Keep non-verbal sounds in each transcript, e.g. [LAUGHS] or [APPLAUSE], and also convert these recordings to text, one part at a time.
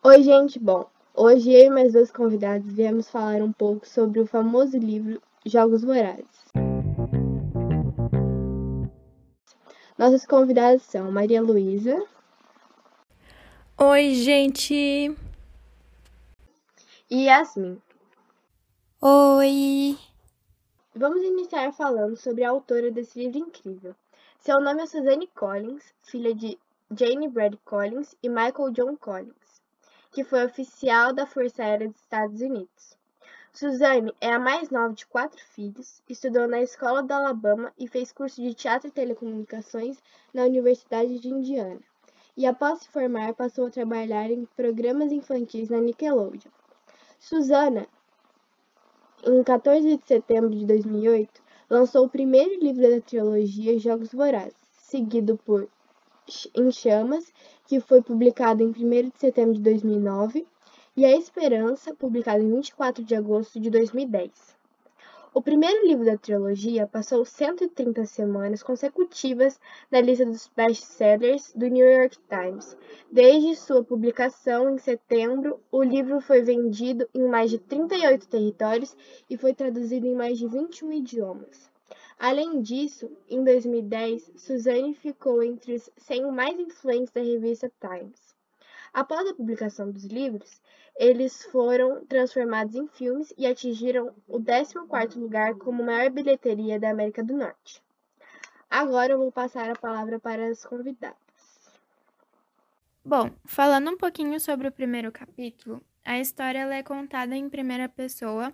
Oi, gente. Bom, hoje eu e meus dois convidados viemos falar um pouco sobre o famoso livro Jogos Vorazes. Nossas convidadas são Maria Luísa. Oi, gente. E Yasmin. Oi. Vamos iniciar falando sobre a autora desse livro incrível. Seu nome é Suzanne Collins, filha de Jane Brad Collins e Michael John Collins, que foi oficial da Força Aérea dos Estados Unidos. Suzanne é a mais nova de quatro filhos, estudou na Escola do Alabama e fez curso de teatro e telecomunicações na Universidade de Indiana. E após se formar, passou a trabalhar em programas infantis na Nickelodeon. Susana, em 14 de setembro de 2008, lançou o primeiro livro da trilogia Jogos Vorazes, seguido por Em Chamas, que foi publicado em 1 de setembro de 2009, e A Esperança, publicado em 24 de agosto de 2010. O primeiro livro da trilogia passou 130 semanas consecutivas na lista dos best-sellers do New York Times. Desde sua publicação em setembro, o livro foi vendido em mais de 38 territórios e foi traduzido em mais de 21 idiomas. Além disso, em 2010, Suzanne ficou entre os 100 mais influentes da revista Times. Após a publicação dos livros, eles foram transformados em filmes e atingiram o 14º lugar como maior bilheteria da América do Norte. Agora eu vou passar a palavra para as convidadas. Bom, falando um pouquinho sobre o primeiro capítulo, a história é contada em primeira pessoa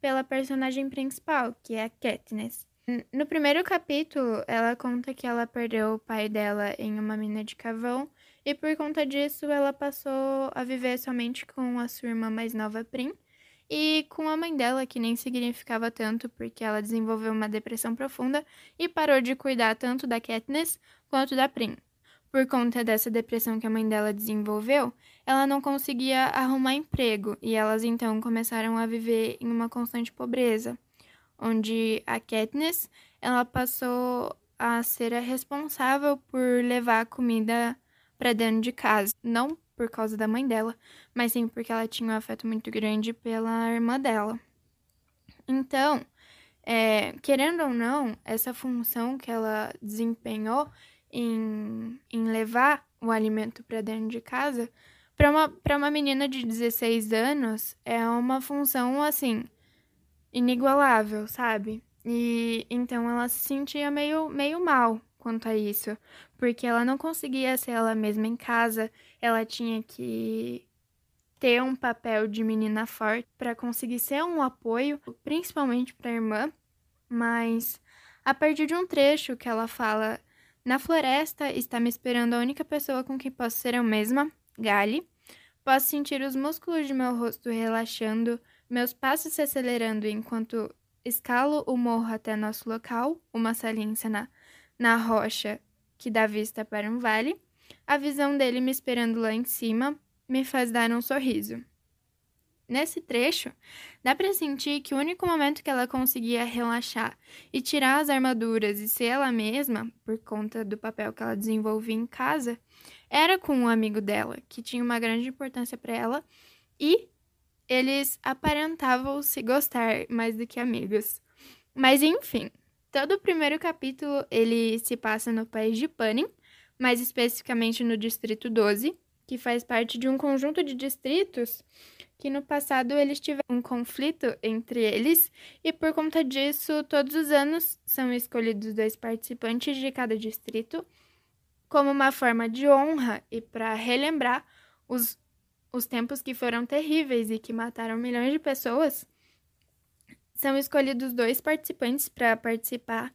pela personagem principal, que é a Katniss. No primeiro capítulo, ela conta que ela perdeu o pai dela em uma mina de carvão e por conta disso ela passou a viver somente com a sua irmã mais nova, Prim, e com a mãe dela, que nem significava tanto porque ela desenvolveu uma depressão profunda e parou de cuidar tanto da Katniss quanto da Prim. Por conta dessa depressão que a mãe dela desenvolveu, ela não conseguia arrumar emprego e elas então começaram a viver em uma constante pobreza onde a Katniss ela passou a ser a responsável por levar a comida para dentro de casa, não por causa da mãe dela, mas sim porque ela tinha um afeto muito grande pela irmã dela. Então, é, querendo ou não, essa função que ela desempenhou em, em levar o alimento para dentro de casa, para uma, uma menina de 16 anos, é uma função assim inigualável, sabe? E então ela se sentia meio, meio mal quanto a isso, porque ela não conseguia ser ela mesma em casa, ela tinha que ter um papel de menina forte para conseguir ser um apoio, principalmente para a irmã, mas a partir de um trecho que ela fala: Na floresta está me esperando a única pessoa com quem posso ser eu mesma, Gali. Posso sentir os músculos de meu rosto relaxando, meus passos se acelerando enquanto escalo o morro até nosso local, uma saliência na, na rocha que dá vista para um vale. A visão dele me esperando lá em cima me faz dar um sorriso. Nesse trecho, dá para sentir que o único momento que ela conseguia relaxar e tirar as armaduras e ser ela mesma, por conta do papel que ela desenvolvia em casa, era com um amigo dela, que tinha uma grande importância para ela e eles aparentavam se gostar mais do que amigos. Mas enfim, todo o primeiro capítulo ele se passa no país de Panem, mais especificamente no distrito 12, que faz parte de um conjunto de distritos que no passado eles tiveram um conflito entre eles e por conta disso, todos os anos são escolhidos dois participantes de cada distrito como uma forma de honra e para relembrar os os tempos que foram terríveis e que mataram milhões de pessoas, são escolhidos dois participantes para participar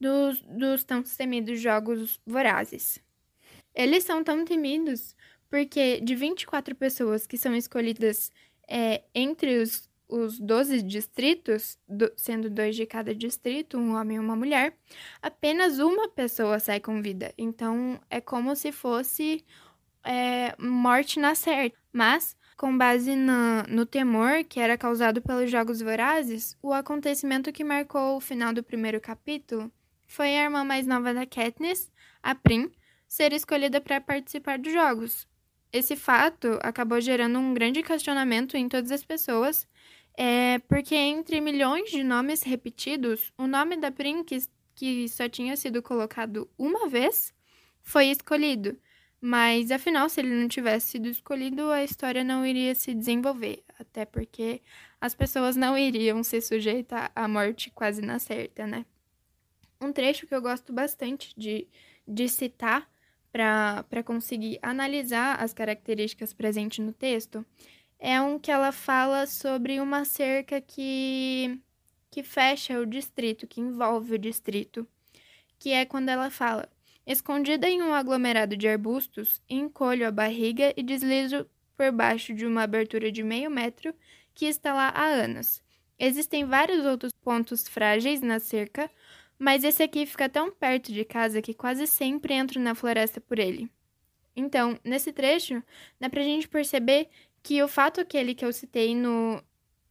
dos, dos tão temidos Jogos Vorazes. Eles são tão temidos porque de 24 pessoas que são escolhidas é, entre os, os 12 distritos, do, sendo dois de cada distrito, um homem e uma mulher, apenas uma pessoa sai com vida. Então é como se fosse é, morte na certa. Mas, com base no, no temor que era causado pelos Jogos Vorazes, o acontecimento que marcou o final do primeiro capítulo foi a irmã mais nova da Katniss, a Prim, ser escolhida para participar dos Jogos. esse fato acabou gerando um grande questionamento em todas as pessoas, é, porque entre milhões de nomes repetidos, o nome da Prim, que, que só tinha sido colocado uma vez, foi escolhido. Mas afinal, se ele não tivesse sido escolhido, a história não iria se desenvolver, até porque as pessoas não iriam ser sujeitas à morte quase na certa, né? Um trecho que eu gosto bastante de, de citar para conseguir analisar as características presentes no texto é um que ela fala sobre uma cerca que, que fecha o distrito, que envolve o distrito, que é quando ela fala: Escondida em um aglomerado de arbustos, encolho a barriga e deslizo por baixo de uma abertura de meio metro que está lá há anos. Existem vários outros pontos frágeis na cerca, mas esse aqui fica tão perto de casa que quase sempre entro na floresta por ele. Então, nesse trecho, dá pra gente perceber que o fato aquele que eu citei no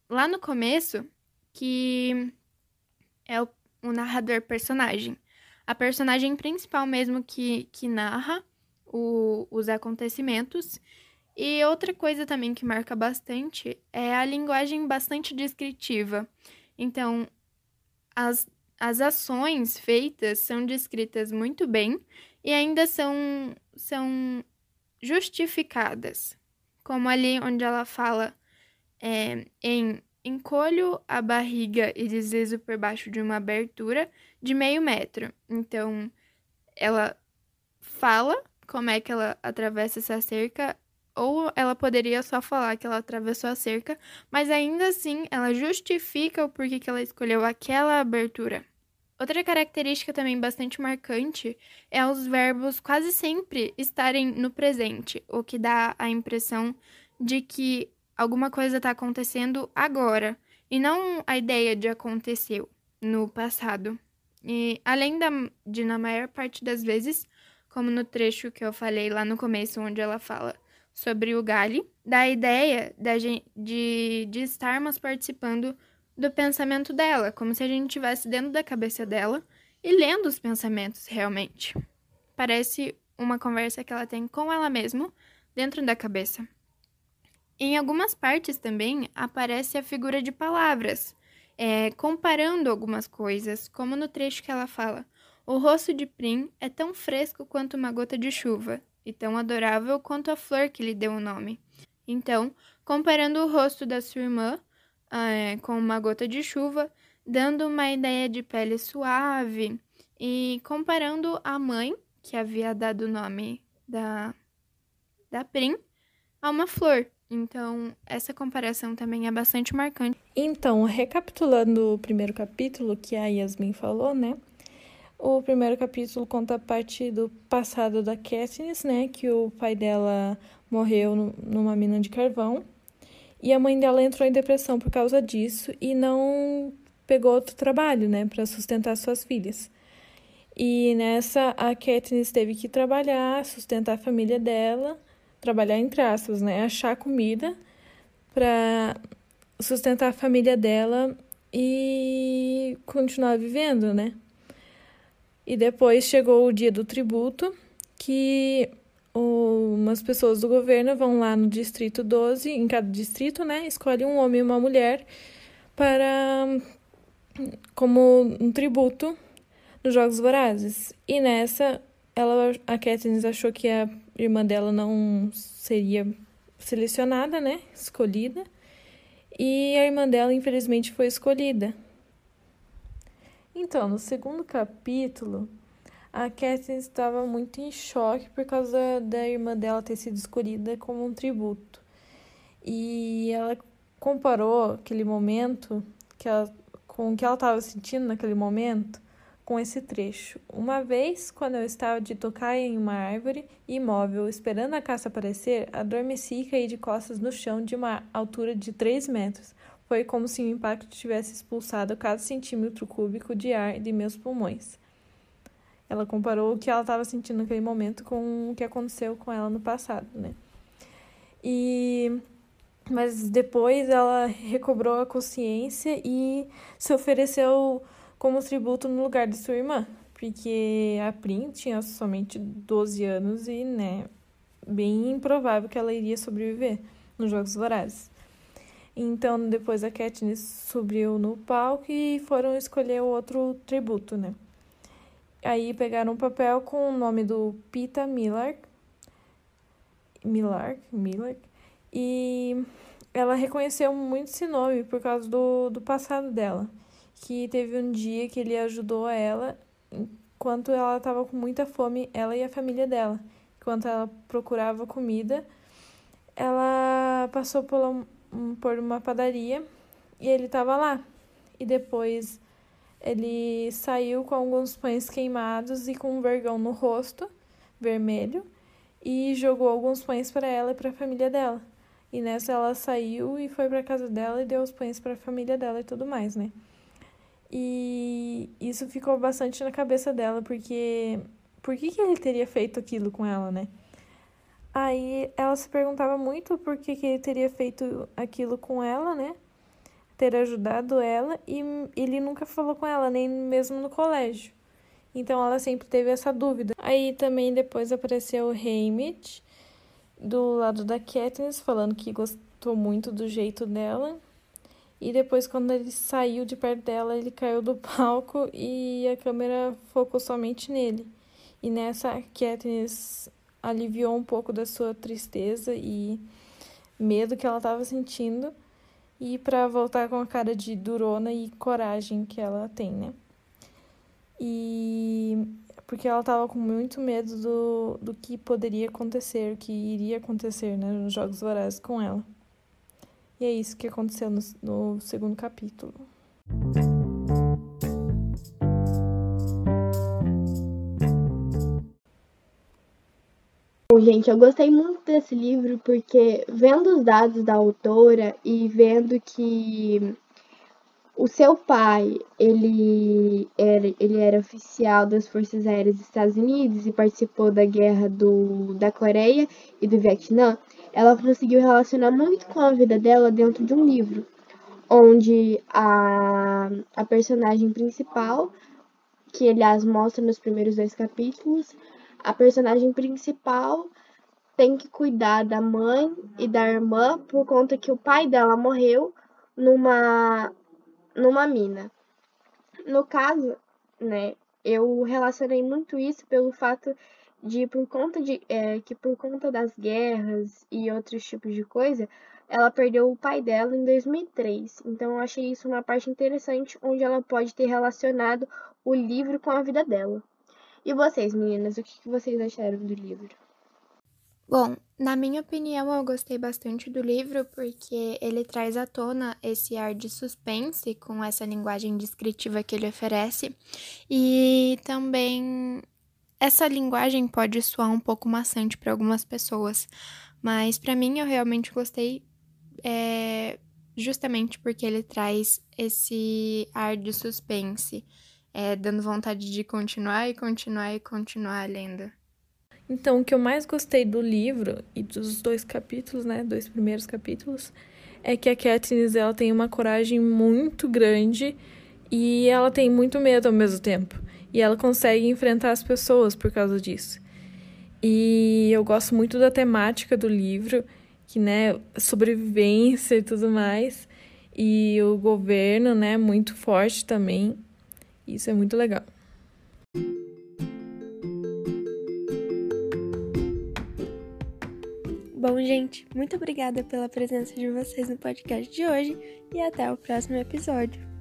lá no começo, que é o, o narrador personagem. A personagem principal mesmo que, que narra o, os acontecimentos. E outra coisa também que marca bastante é a linguagem bastante descritiva. Então, as as ações feitas são descritas muito bem e ainda são, são justificadas, como ali onde ela fala é, em encolho a barriga e deslizo por baixo de uma abertura de meio metro. Então, ela fala como é que ela atravessa essa cerca, ou ela poderia só falar que ela atravessou a cerca, mas ainda assim ela justifica o porquê que ela escolheu aquela abertura. Outra característica também bastante marcante é os verbos quase sempre estarem no presente, o que dá a impressão de que alguma coisa está acontecendo agora, e não a ideia de aconteceu no passado. E além da, de, na maior parte das vezes, como no trecho que eu falei lá no começo, onde ela fala sobre o Gali, dá a ideia de, de estarmos participando do pensamento dela, como se a gente estivesse dentro da cabeça dela e lendo os pensamentos realmente. Parece uma conversa que ela tem com ela mesma dentro da cabeça. Em algumas partes também aparece a figura de palavras, é, comparando algumas coisas, como no trecho que ela fala: O rosto de Prim é tão fresco quanto uma gota de chuva, e tão adorável quanto a flor que lhe deu o nome. Então, comparando o rosto da sua irmã é, com uma gota de chuva, dando uma ideia de pele suave e comparando a mãe, que havia dado o nome da, da Prim, a uma flor. Então, essa comparação também é bastante marcante. Então, recapitulando o primeiro capítulo que a Yasmin falou, né? O primeiro capítulo conta a parte do passado da Katniss, né? Que o pai dela morreu numa mina de carvão. E a mãe dela entrou em depressão por causa disso e não pegou outro trabalho, né, para sustentar suas filhas. E nessa a Katniss teve que trabalhar, sustentar a família dela, trabalhar entre aspas, né, achar comida para sustentar a família dela e continuar vivendo, né? E depois chegou o dia do tributo, que umas pessoas do governo vão lá no distrito 12, em cada distrito, né, escolhe um homem e uma mulher para como um tributo nos Jogos Vorazes. E nessa, ela a Katniss achou que a irmã dela não seria selecionada, né, escolhida. E a irmã dela, infelizmente, foi escolhida. Então, no segundo capítulo, a Katniss estava muito em choque por causa da irmã dela ter sido escolhida como um tributo. E ela comparou aquele momento que ela, com o que ela estava sentindo naquele momento com esse trecho. Uma vez, quando eu estava de tocar em uma árvore, imóvel, esperando a caça aparecer, adormeci e caí de costas no chão de uma altura de 3 metros. Foi como se o impacto tivesse expulsado cada centímetro cúbico de ar de meus pulmões. Ela comparou o que ela estava sentindo naquele momento com o que aconteceu com ela no passado, né? E mas depois ela recobrou a consciência e se ofereceu como tributo no lugar de sua irmã, porque a Prim tinha somente 12 anos e, né, bem improvável que ela iria sobreviver nos Jogos Vorazes. Então, depois a Katniss subiu no palco e foram escolher outro tributo, né? Aí pegaram um papel com o nome do Pita Millark, Millark, Millark, e ela reconheceu muito esse nome por causa do, do passado dela, que teve um dia que ele ajudou ela enquanto ela estava com muita fome, ela e a família dela. Enquanto ela procurava comida, ela passou por, por uma padaria e ele estava lá. E depois ele saiu com alguns pães queimados e com um vergão no rosto, vermelho, e jogou alguns pães para ela e para a família dela. E nessa ela saiu e foi para casa dela e deu os pães para a família dela e tudo mais, né? E isso ficou bastante na cabeça dela, porque por que, que ele teria feito aquilo com ela, né? Aí ela se perguntava muito por que, que ele teria feito aquilo com ela, né? Ter ajudado ela, e ele nunca falou com ela, nem mesmo no colégio. Então ela sempre teve essa dúvida. Aí também depois apareceu o Haymitch, do lado da Katniss, falando que gostou muito do jeito dela e depois, quando ele saiu de perto dela, ele caiu do [LAUGHS] palco e a câmera focou somente nele. E nessa, Katniss aliviou um pouco da sua tristeza e medo que ela estava sentindo. E para voltar com a cara de durona e coragem que ela tem, né? E porque ela estava com muito medo do, do que poderia acontecer, o que iria acontecer né, nos Jogos Vorazes com ela. E é isso que aconteceu no, no segundo capítulo. Gente, eu gostei muito desse livro porque, vendo os dados da autora e vendo que o seu pai, ele era, ele era oficial das Forças Aéreas dos Estados Unidos e participou da guerra do, da Coreia e do Vietnã, ela conseguiu relacionar muito com a vida dela dentro de um livro, onde a, a personagem principal, que aliás mostra nos primeiros dois capítulos, a personagem principal tem que cuidar da mãe e da irmã por conta que o pai dela morreu numa numa mina. No caso, né, eu relacionei muito isso pelo fato de por conta de é, que por conta das guerras e outros tipos de coisa, ela perdeu o pai dela em 2003. Então eu achei isso uma parte interessante onde ela pode ter relacionado o livro com a vida dela. E vocês, meninas, o que vocês acharam do livro? Bom, na minha opinião, eu gostei bastante do livro porque ele traz à tona esse ar de suspense com essa linguagem descritiva que ele oferece e também essa linguagem pode soar um pouco maçante para algumas pessoas, mas para mim eu realmente gostei é, justamente porque ele traz esse ar de suspense, é, dando vontade de continuar e continuar e continuar lendo. Então, o que eu mais gostei do livro e dos dois capítulos, né, dois primeiros capítulos, é que a Katniss ela tem uma coragem muito grande e ela tem muito medo ao mesmo tempo. E ela consegue enfrentar as pessoas por causa disso. E eu gosto muito da temática do livro, que, né, sobrevivência e tudo mais. E o governo, né, muito forte também. Isso é muito legal. Bom, gente, muito obrigada pela presença de vocês no podcast de hoje e até o próximo episódio.